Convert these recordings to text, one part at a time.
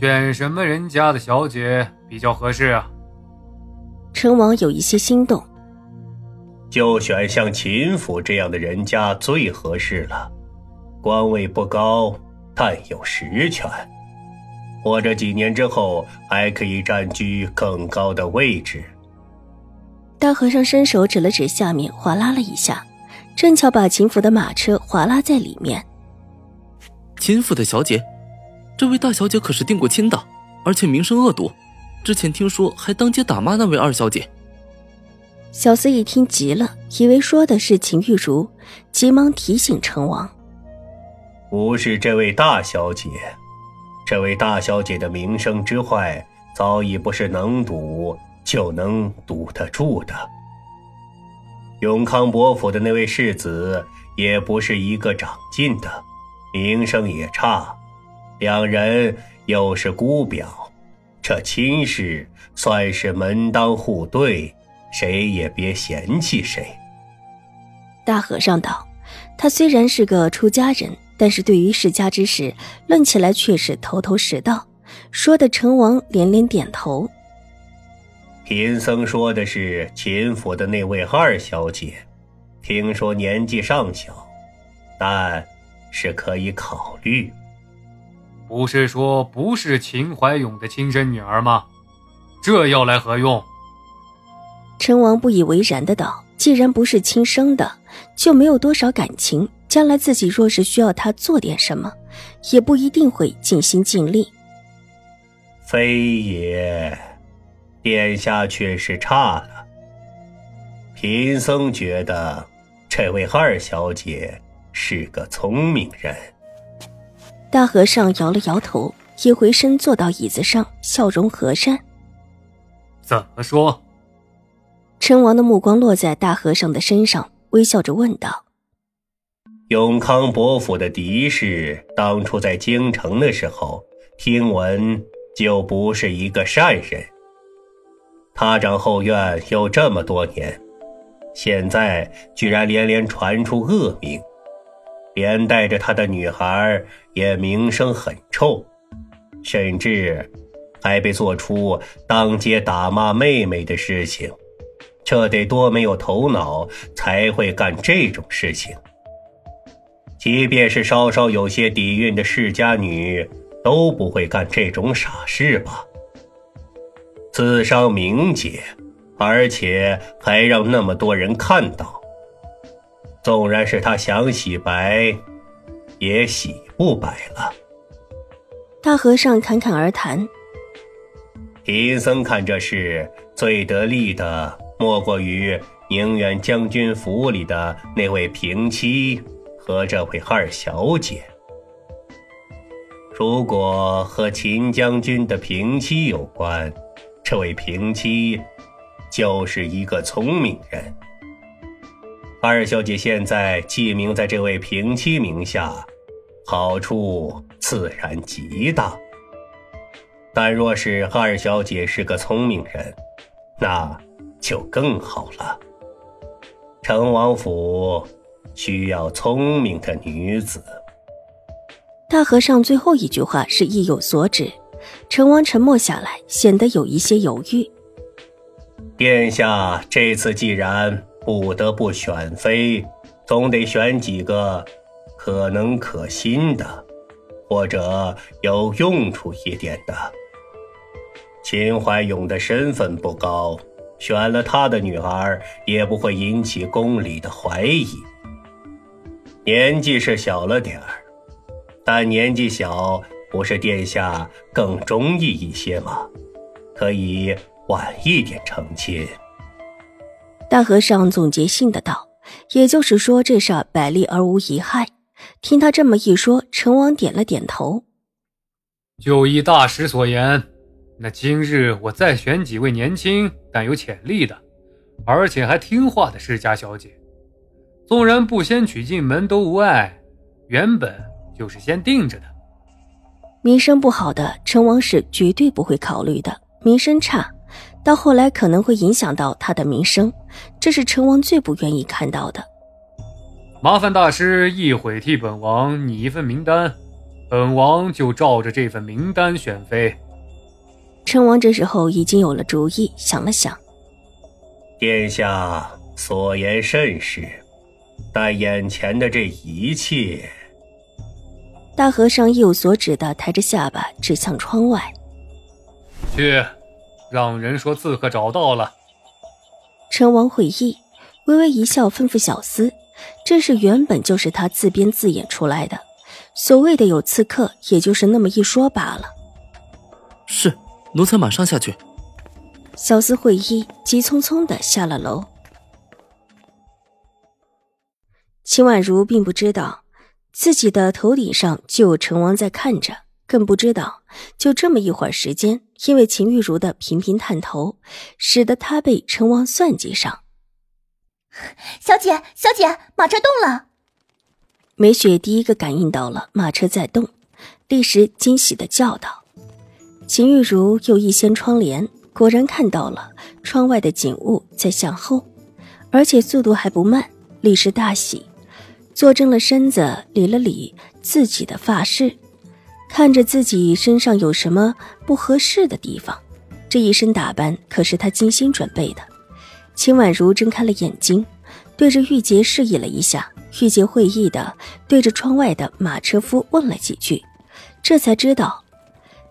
选什么人家的小姐比较合适啊？成王有一些心动，就选像秦府这样的人家最合适了。官位不高，但有实权，或者几年之后还可以占据更高的位置。大和尚伸手指了指下面，划拉了一下。正巧把秦府的马车划拉在里面。秦府的小姐，这位大小姐可是定过亲的，而且名声恶毒。之前听说还当街打骂那位二小姐。小厮一听急了，以为说的是秦玉茹，急忙提醒成王：“不是这位大小姐，这位大小姐的名声之坏，早已不是能堵就能堵得住的。”永康伯府的那位世子也不是一个长进的，名声也差，两人又是姑表，这亲事算是门当户对，谁也别嫌弃谁。大和尚道：“他虽然是个出家人，但是对于世家之事，论起来却是头头是道。”说的成王连连点头。贫僧说的是秦府的那位二小姐，听说年纪尚小，但是可以考虑。不是说不是秦怀勇的亲生女儿吗？这要来何用？陈王不以为然的道：“既然不是亲生的，就没有多少感情。将来自己若是需要他做点什么，也不一定会尽心尽力。”非也。殿下却是差了。贫僧觉得，这位二小姐是个聪明人。大和尚摇了摇头，一回身坐到椅子上，笑容和善。怎么说？陈王的目光落在大和尚的身上，微笑着问道：“永康伯府的狄氏，当初在京城的时候，听闻就不是一个善人。”他掌后院有这么多年，现在居然连连传出恶名，连带着他的女孩也名声很臭，甚至还被做出当街打骂妹妹的事情。这得多没有头脑才会干这种事情？即便是稍稍有些底蕴的世家女，都不会干这种傻事吧？自伤名节，而且还让那么多人看到。纵然是他想洗白，也洗不白了。大和尚侃侃而谈：“贫僧看这事最得力的，莫过于宁远将军府里的那位平妻和这位二小姐。如果和秦将军的平妻有关。”这位平妻就是一个聪明人。二小姐现在记名在这位平妻名下，好处自然极大。但若是二小姐是个聪明人，那就更好了。成王府需要聪明的女子。大和尚最后一句话是意有所指。成王沉默下来，显得有一些犹豫。殿下这次既然不得不选妃，总得选几个可能可信的，或者有用处一点的。秦怀勇的身份不高，选了他的女儿也不会引起宫里的怀疑。年纪是小了点儿，但年纪小。不是殿下更中意一些吗？可以晚一点成亲。大和尚总结性的道：“也就是说，这事儿百利而无一害。”听他这么一说，成王点了点头。就依大师所言，那今日我再选几位年轻但有潜力的，而且还听话的世家小姐，纵然不先娶进门都无碍，原本就是先定着的。名声不好的成王是绝对不会考虑的，名声差，到后来可能会影响到他的名声，这是成王最不愿意看到的。麻烦大师一会替本王拟一份名单，本王就照着这份名单选妃。成王这时候已经有了主意，想了想，殿下所言甚是，但眼前的这一切……大和尚意有所指的抬着下巴指向窗外，去，让人说刺客找到了。陈王会意，微微一笑，吩咐小厮：“这事原本就是他自编自演出来的，所谓的有刺客，也就是那么一说罢了。”是。奴才马上下去。小厮会意，急匆匆的下了楼。秦婉如并不知道自己的头顶上就有成王在看着，更不知道就这么一会儿时间，因为秦玉茹的频频探头，使得她被陈王算计上。小姐，小姐，马车动了。梅雪第一个感应到了马车在动，立时惊喜的叫道。秦玉茹又一掀窗帘，果然看到了窗外的景物在向后，而且速度还不慢。立时大喜，坐正了身子，理了理自己的发饰，看着自己身上有什么不合适的地方。这一身打扮可是他精心准备的。秦婉如睁开了眼睛，对着玉洁示意了一下，玉洁会意的对着窗外的马车夫问了几句，这才知道。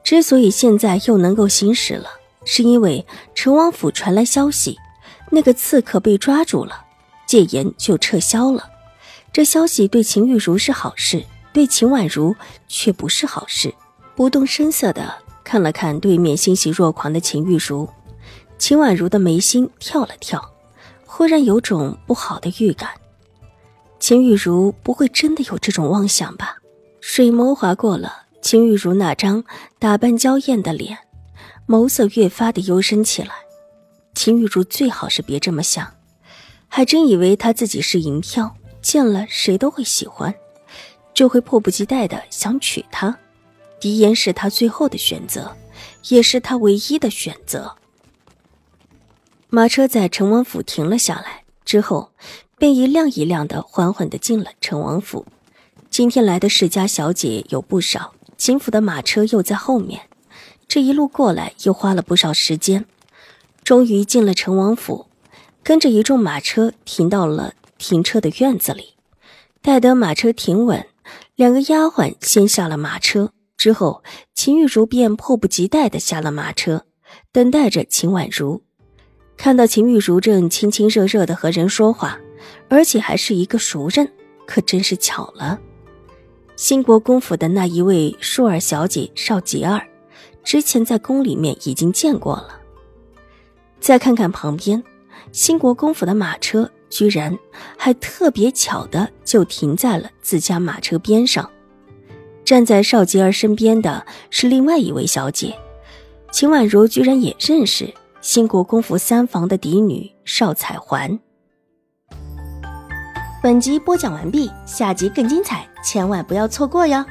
之所以现在又能够行驶了，是因为陈王府传来消息，那个刺客被抓住了，戒严就撤销了。这消息对秦玉茹是好事，对秦婉如却不是好事。不动声色的看了看对面欣喜若狂的秦玉茹，秦婉如的眉心跳了跳，忽然有种不好的预感。秦玉茹不会真的有这种妄想吧？水眸划过了。秦玉茹那张打扮娇艳的脸，眸色越发的幽深起来。秦玉茹最好是别这么想，还真以为她自己是银票，见了谁都会喜欢，就会迫不及待的想娶她。狄言是她最后的选择，也是她唯一的选择。马车在陈王府停了下来之后，便一辆一辆的缓缓的进了陈王府。今天来的世家小姐有不少。秦府的马车又在后面，这一路过来又花了不少时间，终于进了陈王府，跟着一众马车停到了停车的院子里。待得马车停稳，两个丫鬟先下了马车，之后秦玉茹便迫不及待的下了马车，等待着秦婉如。看到秦玉茹正亲亲热热的和人说话，而且还是一个熟人，可真是巧了。兴国公府的那一位淑儿小姐邵吉儿，之前在宫里面已经见过了。再看看旁边，兴国公府的马车居然还特别巧的就停在了自家马车边上。站在邵吉儿身边的是另外一位小姐，秦婉如居然也认识兴国公府三房的嫡女邵彩环。本集播讲完毕，下集更精彩，千万不要错过哟。